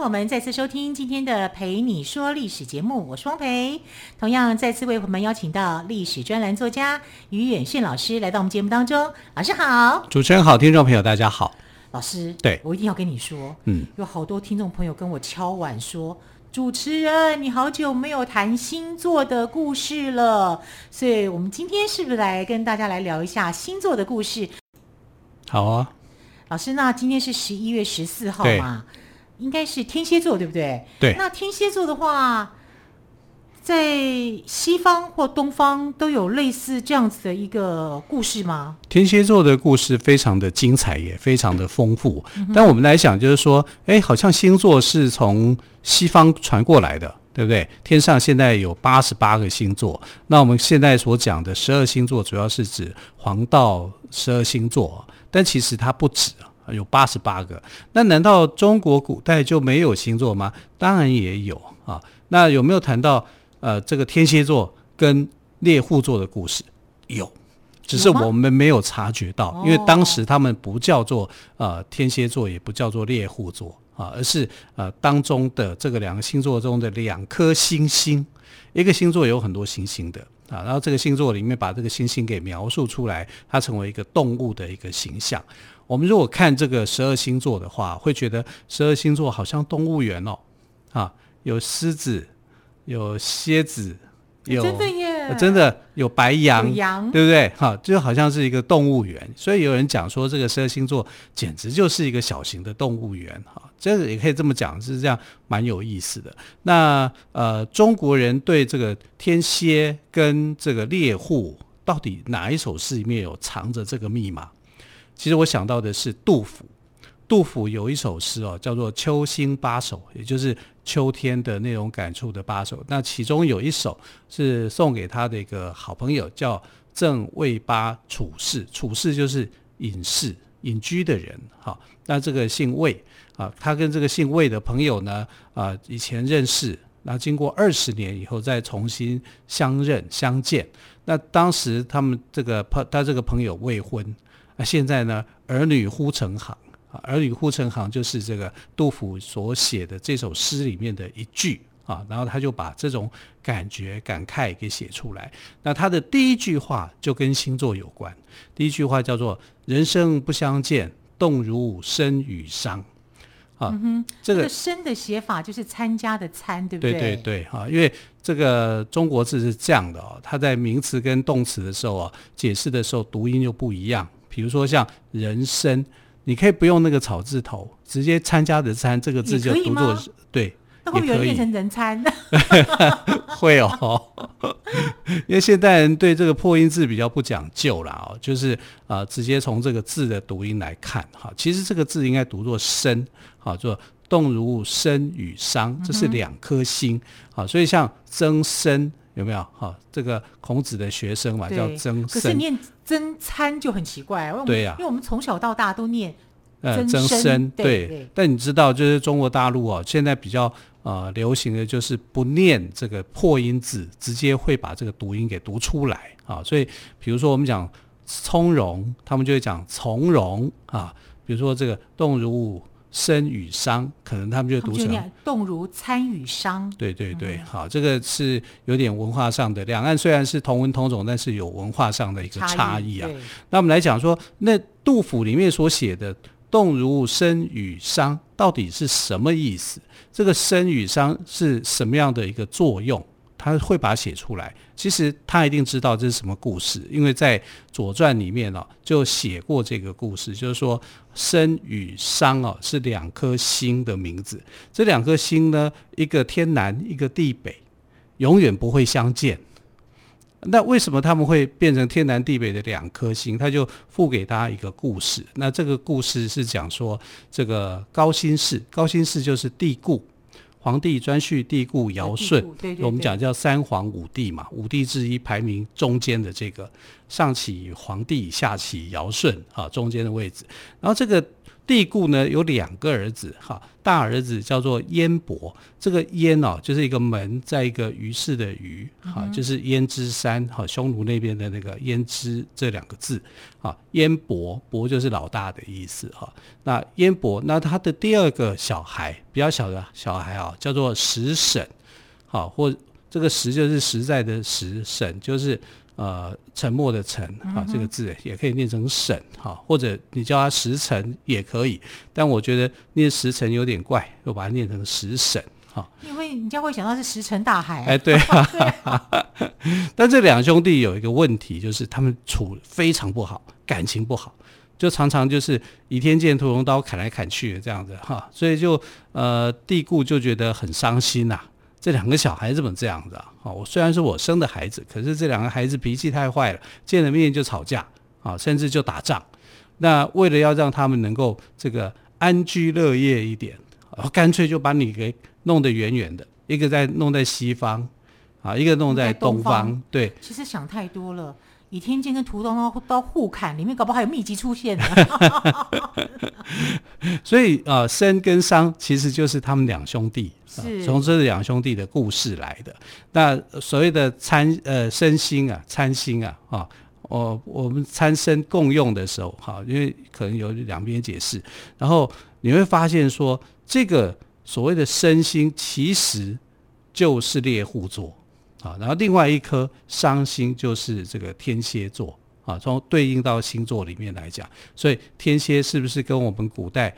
朋友们再次收听今天的《陪你说历史》节目，我是汪培。同样再次为朋友们邀请到历史专栏作家于远炫老师来到我们节目当中。老师好，主持人好，听众朋友大家好。老师，对，我一定要跟你说，嗯，有好多听众朋友跟我敲碗说，主持人你好久没有谈星座的故事了，所以我们今天是不是来跟大家来聊一下星座的故事？好啊，老师，那今天是十一月十四号嘛？应该是天蝎座，对不对？对。那天蝎座的话，在西方或东方都有类似这样子的一个故事吗？天蝎座的故事非常的精彩，也非常的丰富。嗯、但我们来想，就是说，哎，好像星座是从西方传过来的，对不对？天上现在有八十八个星座，那我们现在所讲的十二星座，主要是指黄道十二星座，但其实它不止。有八十八个，那难道中国古代就没有星座吗？当然也有啊。那有没有谈到呃这个天蝎座跟猎户座的故事？有，只是我们没有察觉到，因为当时他们不叫做呃天蝎座，也不叫做猎户座啊，而是呃当中的这个两个星座中的两颗星星，一个星座有很多星星的啊，然后这个星座里面把这个星星给描述出来，它成为一个动物的一个形象。我们如果看这个十二星座的话，会觉得十二星座好像动物园哦，啊，有狮子，有蝎子，有真的耶，真的有白羊，对不对？哈，就好像是一个动物园。所以有人讲说，这个十二星座简直就是一个小型的动物园，哈，这个也可以这么讲，是这样，蛮有意思的。那呃，中国人对这个天蝎跟这个猎户，到底哪一首诗里面有藏着这个密码？其实我想到的是杜甫，杜甫有一首诗哦，叫做《秋兴八首》，也就是秋天的那种感触的八首。那其中有一首是送给他的一个好朋友，叫郑卫八处士。处士就是隐士、隐居的人。好，那这个姓卫啊，他跟这个姓卫的朋友呢啊，以前认识，那经过二十年以后再重新相认相见。那当时他们这个朋，他这个朋友未婚。那现在呢？儿女呼成行啊！儿女呼成行就是这个杜甫所写的这首诗里面的一句啊。然后他就把这种感觉感慨给写出来。那他的第一句话就跟星座有关。第一句话叫做“人生不相见，动如参与伤”。啊，这个“参”的写法就是参加的“参”，对不对？对对对，哈，因为这个中国字是这样的哦，它在名词跟动词的时候啊，解释的时候读音就不一样。比如说像人参，你可以不用那个草字头，直接参加的参这个字就读作对，那会不会变成人参？会哦，因为现代人对这个破音字比较不讲究啦哦，就是啊、呃、直接从这个字的读音来看哈，其实这个字应该读作生，好做动如生与商，这是两颗心好，所以像曾参。有没有哈？这个孔子的学生嘛，叫曾参。可是念曾参就很奇怪，对呀、啊，因为我们从小到大都念呃增生。对，但你知道，就是中国大陆哦，现在比较呃流行的就是不念这个破音字，直接会把这个读音给读出来啊。所以，比如说我们讲从容，他们就会讲从容啊。比如说这个动如。参与伤，可能他们就读成动如参与商。对对对，嗯、好，这个是有点文化上的。两岸虽然是同文同种，但是有文化上的一个差异啊。那我们来讲说，那杜甫里面所写的“动如参与商”到底是什么意思？这个“参与商”是什么样的一个作用？他会把它写出来，其实他一定知道这是什么故事，因为在《左传》里面哦，就写过这个故事，就是说参与商哦是两颗星的名字，这两颗星呢，一个天南，一个地北，永远不会相见。那为什么他们会变成天南地北的两颗星？他就赋给他一个故事。那这个故事是讲说，这个高辛氏，高辛氏就是地固。皇帝专序、帝固、尧舜，对对对，我们讲叫三皇五帝嘛，五帝之一排名中间的这个上起皇帝，下起尧舜啊，中间的位置。然后这个。帝固呢有两个儿子，哈，大儿子叫做燕伯，这个燕哦就是一个门，在一个于是的于，哈，就是燕之山，哈，匈奴那边的那个燕之这两个字，啊，燕伯，伯就是老大的意思，哈。那燕伯，那他的第二个小孩，比较小的小孩啊，叫做石沈，好，或这个石就是实在的石，沈就是。呃，沉默的沉啊，这个字也可以念成沈哈，或者你叫它石沉也可以，但我觉得念石沉有点怪，我把它念成石沈哈。因为人家会想到是石沉大海。哎，对啊。但这两兄弟有一个问题，就是他们处非常不好，感情不好，就常常就是倚天剑屠龙刀砍来砍去的这样子哈，所以就呃，帝固就觉得很伤心呐。这两个小孩怎么这样子啊？哦，我虽然是我生的孩子，可是这两个孩子脾气太坏了，见了面就吵架啊，甚至就打仗。那为了要让他们能够这个安居乐业一点，啊，干脆就把你给弄得远远的，一个在弄在西方，啊，一个弄在东方。东方对，其实想太多了。倚天剑跟屠龙刀互砍，里面搞不好还有秘籍出现呢。所以啊，申、呃、跟商其实就是他们两兄弟，从、呃、这两兄弟的故事来的。那所谓的参呃身心啊，参心啊，啊，我我们参身共用的时候，哈，因为可能有两边解释，然后你会发现说，这个所谓的身心其实就是猎户座。啊，然后另外一颗伤心就是这个天蝎座啊，从对应到星座里面来讲，所以天蝎是不是跟我们古代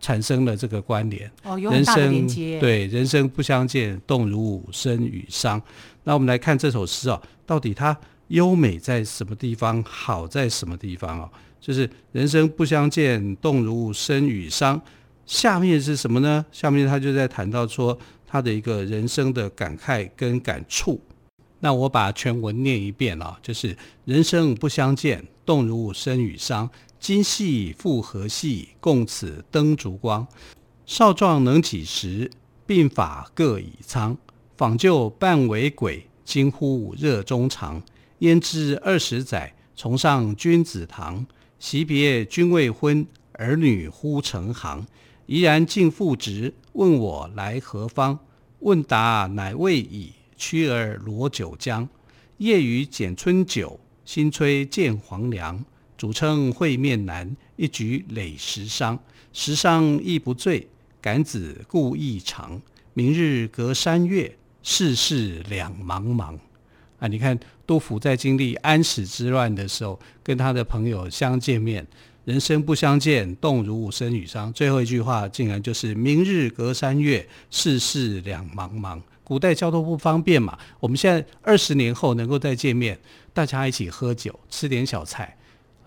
产生了这个关联？哦，有很大的连接。对，人生不相见，动如舞，生与伤。那我们来看这首诗啊，到底它优美在什么地方，好在什么地方啊？就是人生不相见，动如舞，生与伤。下面是什么呢？下面他就在谈到说。他的一个人生的感慨跟感触，那我把全文念一遍啊，就是人生不相见，动如舞，生与伤。今夕复何夕，共此灯烛光。少壮能几时，鬓发各已苍。访旧半为鬼，惊呼热衷肠。焉知二十载，重上君子堂。惜别君未婚，儿女忽成行。怡然敬父职。问我来何方？问答乃未已，驱儿罗九江。夜雨剪春酒，新炊见黄粱。主称会面难，一举累十觞。十觞亦不醉，感子故意长。明日隔山岳，世事两茫茫。啊，你看杜甫在经历安史之乱的时候，跟他的朋友相见面。人生不相见，动如舞，生与伤。最后一句话竟然就是“明日隔山岳，世事两茫茫”。古代交通不方便嘛，我们现在二十年后能够再见面，大家一起喝酒，吃点小菜，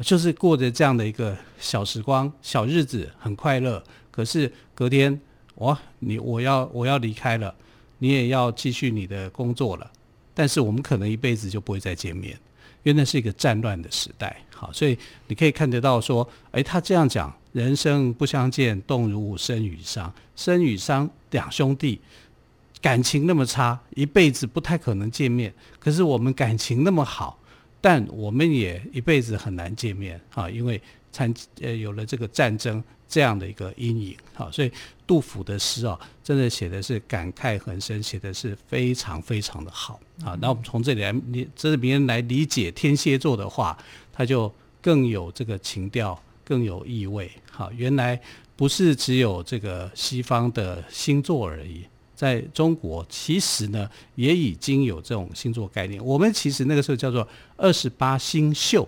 就是过着这样的一个小时光、小日子，很快乐。可是隔天，哇，你我要我要离开了，你也要继续你的工作了，但是我们可能一辈子就不会再见面。因为那是一个战乱的时代，好，所以你可以看得到说，诶，他这样讲，人生不相见，动如舞，生与伤，生与伤两兄弟感情那么差，一辈子不太可能见面。可是我们感情那么好，但我们也一辈子很难见面啊，因为参呃有了这个战争这样的一个阴影，好，所以。杜甫的诗啊，真的写的是感慨很深，写的是非常非常的好啊。那我们从这里来理，这里面来理解天蝎座的话，它就更有这个情调，更有意味。好，原来不是只有这个西方的星座而已，在中国其实呢也已经有这种星座概念。我们其实那个时候叫做二十八星宿。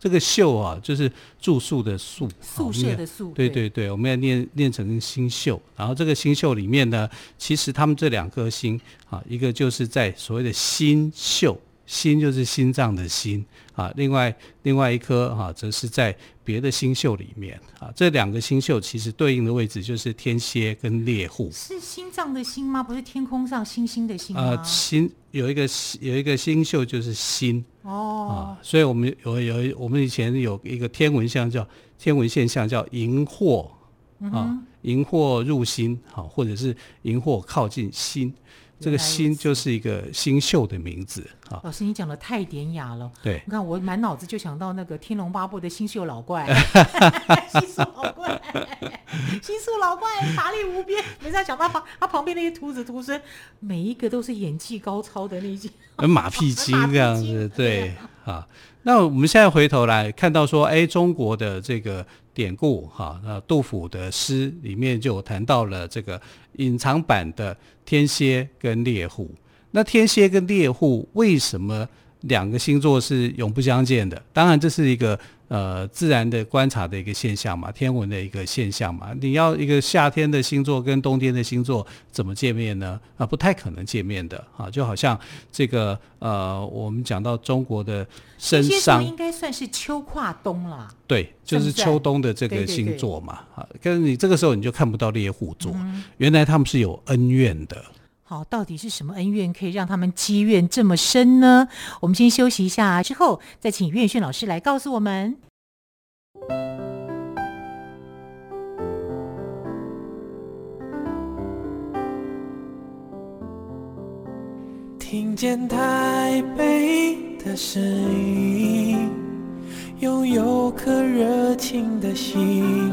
这个宿啊，就是住宿的宿，宿舍的宿。对对对，我们要念念成星宿。然后这个星宿里面呢，其实他们这两颗星啊，一个就是在所谓的心宿，心就是心脏的心啊，另外另外一颗哈、啊，则是在别的星宿里面啊。这两个星宿其实对应的位置就是天蝎跟猎户。是心脏的心吗？不是天空上星星的星吗？啊，心有一个有一个星宿就是心。哦啊，所以我们有有我们以前有一个天文象叫天文现象叫荧惑啊，荧惑入心，好，或者是荧惑靠近心。这个新就是一个新秀的名字啊。老师，你讲的太典雅了。对，你看我满脑子就想到那个《天龙八部》的 新秀老怪，新秀老怪，新秀老怪法力无边。没在想到旁他旁边那些徒子徒孙，每一个都是演技高超的那些马屁精这样子。对啊，那我们现在回头来看到说，哎，中国的这个典故哈，那杜甫的诗里面就谈到了这个隐藏版的。天蝎跟猎户，那天蝎跟猎户为什么两个星座是永不相见的？当然，这是一个呃自然的观察的一个现象嘛，天文的一个现象嘛。你要一个夏天的星座跟冬天的星座怎么见面呢？啊，不太可能见面的啊。就好像这个呃，我们讲到中国的身上应该算是秋跨冬了。对，就是秋冬的这个星座嘛。啊，可是你这个时候你就看不到猎户座，嗯，原来他们是有恩怨的。好，到底是什么恩怨可以让他们积怨这么深呢？我们先休息一下，之后再请岳训老师来告诉我们。听见台北的声音，拥有颗热情的心，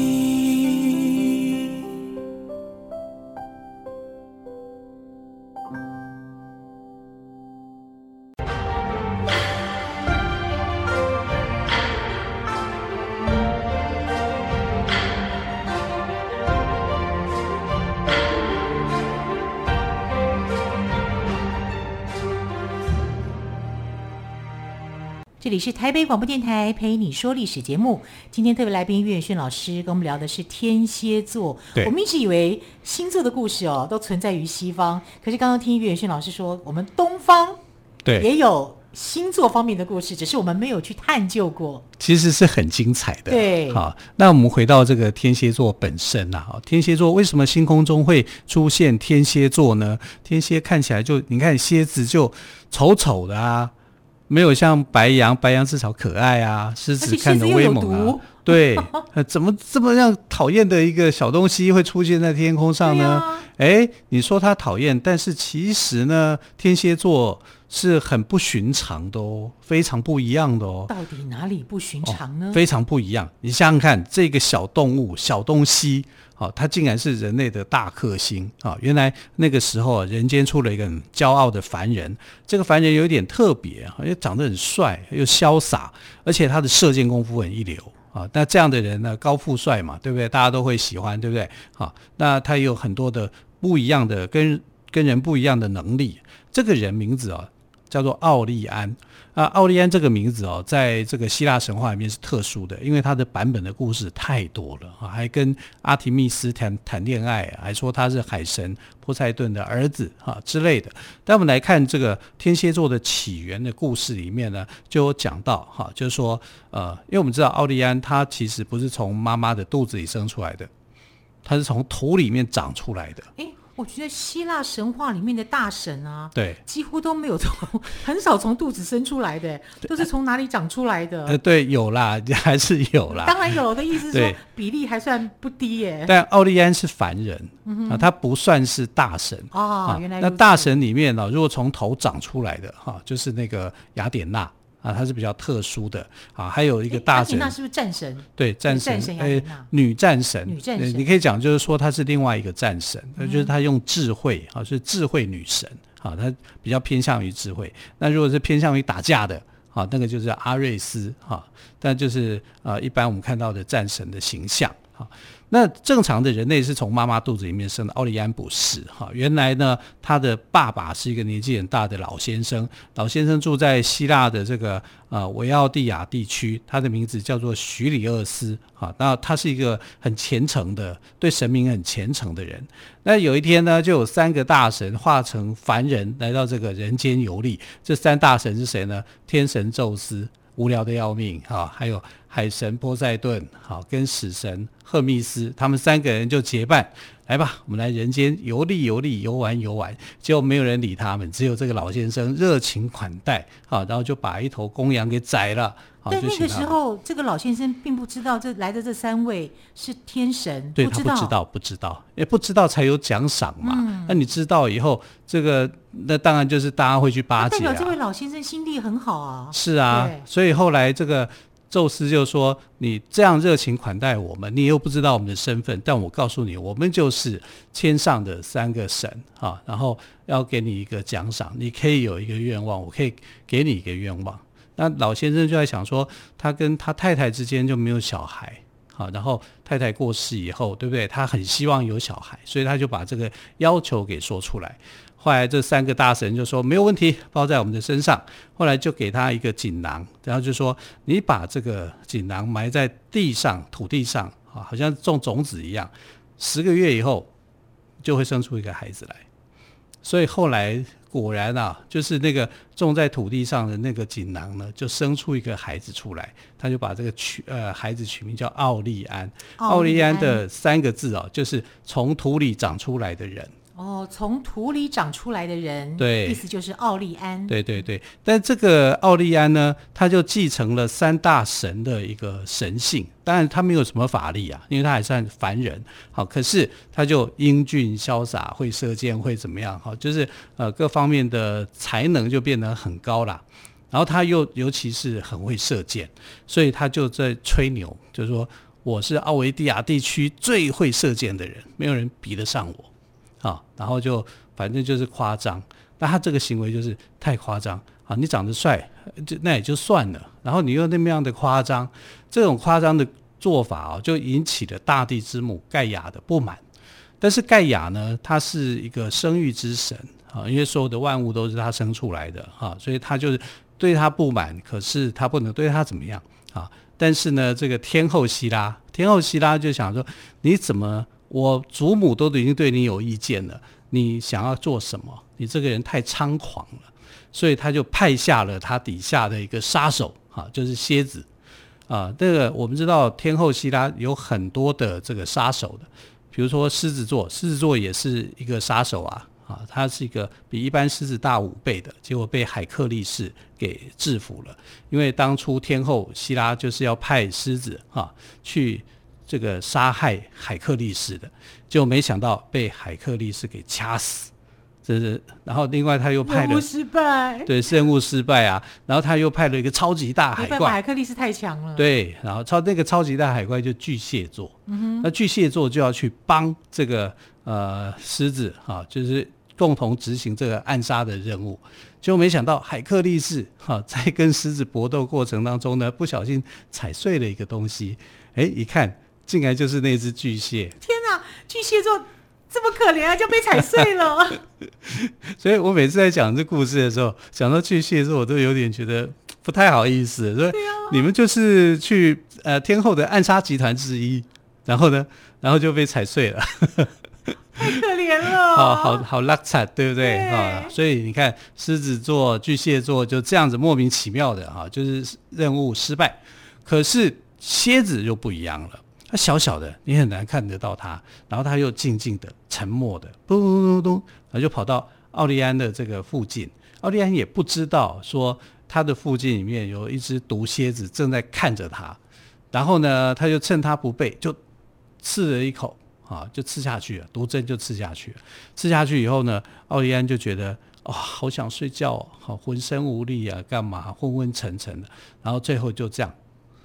里是台北广播电台陪你说历史节目。今天特别来宾岳轩老师跟我们聊的是天蝎座。对，我们一直以为星座的故事哦都存在于西方，可是刚刚听岳轩老师说，我们东方对也有星座方面的故事，只是我们没有去探究过。其实是很精彩的。对，好，那我们回到这个天蝎座本身呐，哈，天蝎座为什么星空中会出现天蝎座呢？天蝎看起来就你看蝎子就丑丑的啊。没有像白羊，白羊至少可爱啊，狮子看着威猛啊，对，怎么这么样讨厌的一个小东西会出现在天空上呢？哎、啊，你说它讨厌，但是其实呢，天蝎座是很不寻常的哦，非常不一样的哦。到底哪里不寻常呢？哦，非常不一样，你想想看，这个小动物、小东西。哦，它竟然是人类的大克星啊！原来那个时候啊，人间出了一个很骄傲的凡人。这个凡人有点特别，因为长得很帅又潇洒，而且他的射箭功夫很一流啊。那这样的人呢，高富帅嘛，对不对？大家都会喜欢，对不对？好，那他有很多的不一样的跟跟人不一样的能力。这个人名字啊，叫做奥利安。啊，奥利安这个名字哦，在这个希腊神话里面是特殊的，因为他的版本的故事太多了啊，还跟阿提密斯谈谈恋爱，还说他是海神波塞顿的儿子哈之类的。但我们来看这个天蝎座的起源的故事里面呢，就有讲到哈，就是说呃，因为我们知道奥利安他其实不是从妈妈的肚子里生出来的，他是从土里面长出来的。我觉得希腊神话里面的大神啊，对，几乎都没有从很少从肚子生出来的，都是从哪里长出来的？呃，对，有啦，还是有啦。当然有，我的意思是说比例还算不低耶。但奥利安是凡人、嗯、啊，他不算是大神哦。原来那大神里面呢、啊，如果从头长出来的哈、啊，就是那个雅典娜。啊，它是比较特殊的啊，还有一个大神，那是不是战神？对，战神，诶、欸，女战神，女战神，你可以讲就是说她是另外一个战神，嗯、就是她用智慧啊，是智慧女神啊，她比较偏向于智慧。那如果是偏向于打架的啊，那个就是阿瑞斯哈，但就是呃，一般我们看到的战神的形象哈。那正常的人类是从妈妈肚子里面生的，奥利安不是哈。原来呢，他的爸爸是一个年纪很大的老先生，老先生住在希腊的这个呃维奥蒂亚地区，他的名字叫做许里厄斯哈。那他是一个很虔诚的，对神明很虔诚的人。那有一天呢，就有三个大神化成凡人来到这个人间游历。这三大神是谁呢？天神宙斯。无聊的要命哈！还有海神波塞顿，好，跟死神赫密斯，他们三个人就结伴，来吧，我们来人间游历游历，游玩游玩。结果没有人理他们，只有这个老先生热情款待，好，然后就把一头公羊给宰了。但那个时候，这个老先生并不知道这来的这三位是天神，对，不知他不知道，不知道，也不知道才有奖赏嘛。嗯、那你知道以后，这个那当然就是大家会去巴结、啊。代表这位老先生心地很好啊。是啊，所以后来这个。宙斯就说：“你这样热情款待我们，你又不知道我们的身份，但我告诉你，我们就是天上的三个神啊，然后要给你一个奖赏，你可以有一个愿望，我可以给你一个愿望。”那老先生就在想说，他跟他太太之间就没有小孩，好，然后太太过世以后，对不对？他很希望有小孩，所以他就把这个要求给说出来。后来这三个大神就说没有问题，包在我们的身上。后来就给他一个锦囊，然后就说你把这个锦囊埋在地上、土地上，啊，好像种种子一样，十个月以后就会生出一个孩子来。所以后来果然啊，就是那个种在土地上的那个锦囊呢，就生出一个孩子出来。他就把这个取呃孩子取名叫奥利安。奥利安的三个字哦，就是从土里长出来的人。哦，从土里长出来的人，对，意思就是奥利安。对对对，但这个奥利安呢，他就继承了三大神的一个神性，当然他没有什么法力啊，因为他还算凡人。好，可是他就英俊潇洒，会射箭，会怎么样？好，就是呃各方面的才能就变得很高啦。然后他又尤其是很会射箭，所以他就在吹牛，就是说我是奥维蒂亚地区最会射箭的人，没有人比得上我。啊，然后就反正就是夸张，那他这个行为就是太夸张啊！你长得帅，就那也就算了，然后你又那么样的夸张，这种夸张的做法啊，就引起了大地之母盖亚的不满。但是盖亚呢，他是一个生育之神啊，因为所有的万物都是他生出来的哈，所以他就是对他不满，可是他不能对他怎么样啊？但是呢，这个天后希拉，天后希拉就想说，你怎么？我祖母都已经对你有意见了，你想要做什么？你这个人太猖狂了，所以他就派下了他底下的一个杀手，哈，就是蝎子，啊，这个我们知道天后希拉有很多的这个杀手的，比如说狮子座，狮子座也是一个杀手啊，啊，他是一个比一般狮子大五倍的，结果被海克力士给制服了，因为当初天后希拉就是要派狮子啊去。这个杀害海克力士的，就没想到被海克力士给掐死，这是。然后另外他又派了，任务失败，对，任务失败啊。然后他又派了一个超级大海怪，海克力士太强了。对，然后超那个超级大海怪就巨蟹座，嗯，那巨蟹座就要去帮这个呃狮子哈，就是共同执行这个暗杀的任务。就没想到海克力士哈 在跟狮子搏斗过程当中呢，不小心踩碎了一个东西，哎，一看。竟然就是那只巨蟹！天哪，巨蟹座这么可怜啊，就被踩碎了。所以我每次在讲这故事的时候，讲到巨蟹座，我都有点觉得不太好意思。所以你们就是去呃天后的暗杀集团之一，然后呢，然后就被踩碎了，太可怜 了。好好好，拉惨，对不对啊对？所以你看，狮子座、巨蟹座就这样子莫名其妙的哈，就是任务失败。可是蝎子就不一样了。它小小的，你很难看得到他，然后他又静静的、沉默的，咚咚咚咚，然后就跑到奥利安的这个附近。奥利安也不知道说他的附近里面有一只毒蝎子正在看着他，然后呢，他就趁他不备，就刺了一口，啊，就刺下去了，毒针就刺下去了。刺下去以后呢，奥利安就觉得啊、好想睡觉，好浑身无力啊，干嘛昏昏沉沉的，然后最后就这样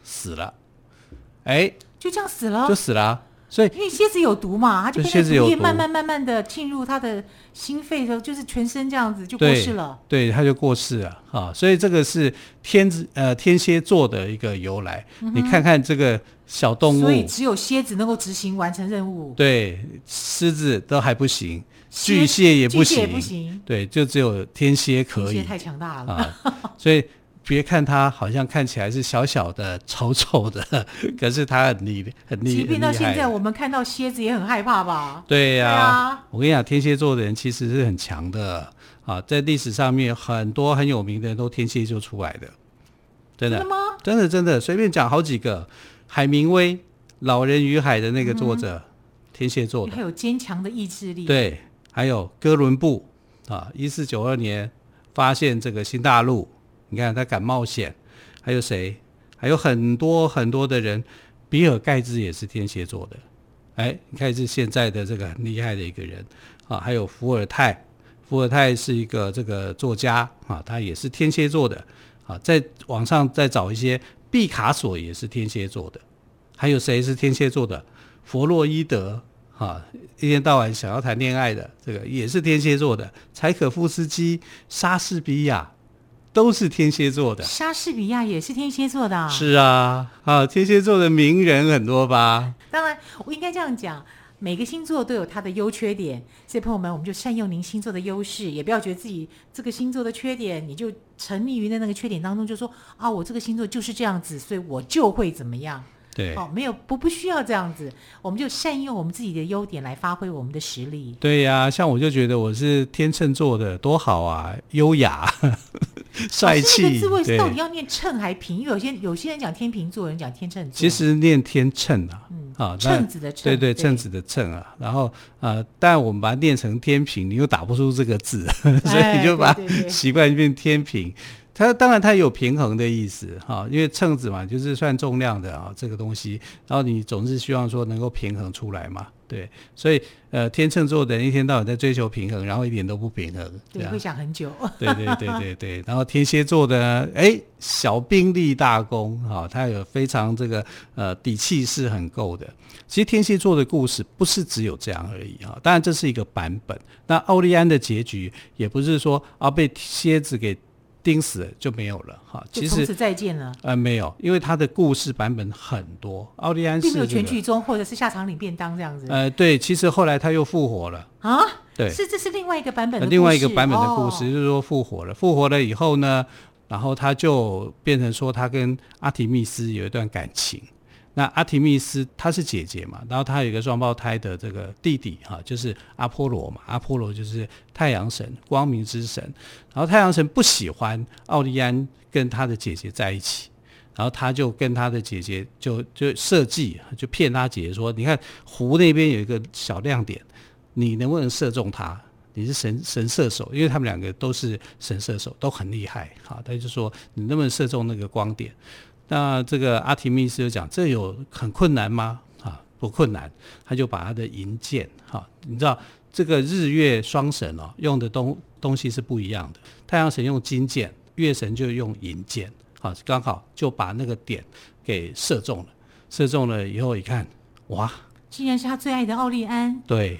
死了。哎。就这样死了，就死了、啊。所以，因为蝎子有毒嘛，它就变成毒液，慢慢慢慢的进入他的心肺的时候，就是全身这样子就过世了。对，它就过世了啊。所以这个是天子呃天蝎座的一个由来、嗯。你看看这个小动物，所以只有蝎子能够执行完成任务。对，狮子都还不行，巨蟹也不行，也不行。对，就只有天蝎可以。天蝎太强大了啊，所以。别看它好像看起来是小小的、丑丑的，可是它很厉很厉害。即便到现在，我们看到蝎子也很害怕吧？对呀、啊啊，我跟你讲，天蝎座的人其实是很强的啊，在历史上面很多很有名的人都天蝎座出来的，真的。吗？真的真的，随便讲好几个，海明威《老人与海》的那个作者，嗯、天蝎座的，还有坚强的意志力。对，还有哥伦布啊，一四九二年发现这个新大陆，你看他敢冒险。还有谁？还有很多很多的人，比尔盖茨也是天蝎座的。哎，你看是现在的这个很厉害的一个人啊。还有伏尔泰，伏尔泰是一个这个作家啊，他也是天蝎座的啊。在网上再找一些，毕卡索也是天蝎座的。还有谁是天蝎座的？弗洛伊德啊，一天到晚想要谈恋爱的，这个也是天蝎座的。柴可夫斯基、莎士比亚。都是天蝎座的，莎士比亚也是天蝎座的。是啊，啊，天蝎座的名人很多吧？当然，我应该这样讲，每个星座都有它的优缺点，所以朋友们，我们就善用您星座的优势，也不要觉得自己这个星座的缺点，你就沉溺于在那个缺点当中，就说啊，我这个星座就是这样子，所以我就会怎么样。对，哦，没有不不需要这样子，我们就善用我们自己的优点来发挥我们的实力。对呀、啊，像我就觉得我是天秤座的，多好啊，优雅、帅气。这个字位到底要念秤还平？因为有些有些人讲天平座，有人讲天秤座。其实念天秤啊，嗯、啊，秤子的秤，对对，秤子的秤啊。然后呃，但我们把它念成天平，你又打不出这个字，哎、所以你就把习惯变天平。它当然它有平衡的意思哈，因为秤子嘛，就是算重量的啊，这个东西，然后你总是希望说能够平衡出来嘛，对，所以呃天秤座的人一天到晚在追求平衡，然后一点都不平衡，对，会想很久，对对对对对，然后天蝎座的哎小兵立大功哈，他有非常这个呃底气是很够的。其实天蝎座的故事不是只有这样而已哈，当然这是一个版本。那奥利安的结局也不是说啊被蝎子给。钉死了就没有了哈，其实从此再见了。呃，没有，因为他的故事版本很多。奥利安是、这个、并没有全剧终，或者是下场领便当这样子。呃，对，其实后来他又复活了啊。对，是这是另外一个版本的、呃，另外一个版本的故事，哦、就是说复活了。复活了以后呢，然后他就变成说他跟阿提密斯有一段感情。那阿提密斯她是姐姐嘛，然后她有一个双胞胎的这个弟弟哈，就是阿波罗嘛。阿波罗就是太阳神，光明之神。然后太阳神不喜欢奥利安跟他的姐姐在一起，然后他就跟他的姐姐就就设计，就骗他姐姐说：“你看湖那边有一个小亮点，你能不能射中他？你是神神射手，因为他们两个都是神射手，都很厉害。好，他就说你能不能射中那个光点？”那这个阿提密斯就讲，这有很困难吗？啊，不困难，他就把他的银剑，哈、啊，你知道这个日月双神哦，用的东东西是不一样的。太阳神用金剑，月神就用银剑，啊，刚好就把那个点给射中了。射中了以后一看，哇，竟然是他最爱的奥利安。对。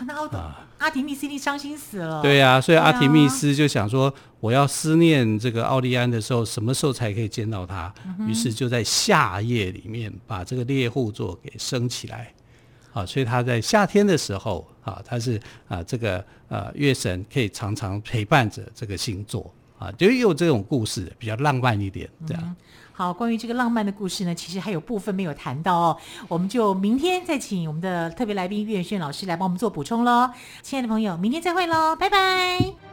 啊，那奥特阿提密斯一定伤心死了。对呀、啊，所以阿提密斯就想说，我要思念这个奥利安的时候，什么时候才可以见到他？于、嗯、是就在夏夜里面把这个猎户座给升起来。啊，所以他在夏天的时候啊，他是啊这个呃月神可以常常陪伴着这个星座啊，就有这种故事，比较浪漫一点这样。嗯好，关于这个浪漫的故事呢，其实还有部分没有谈到哦，我们就明天再请我们的特别来宾岳轩老师来帮我们做补充喽。亲爱的朋友，明天再会喽，拜拜。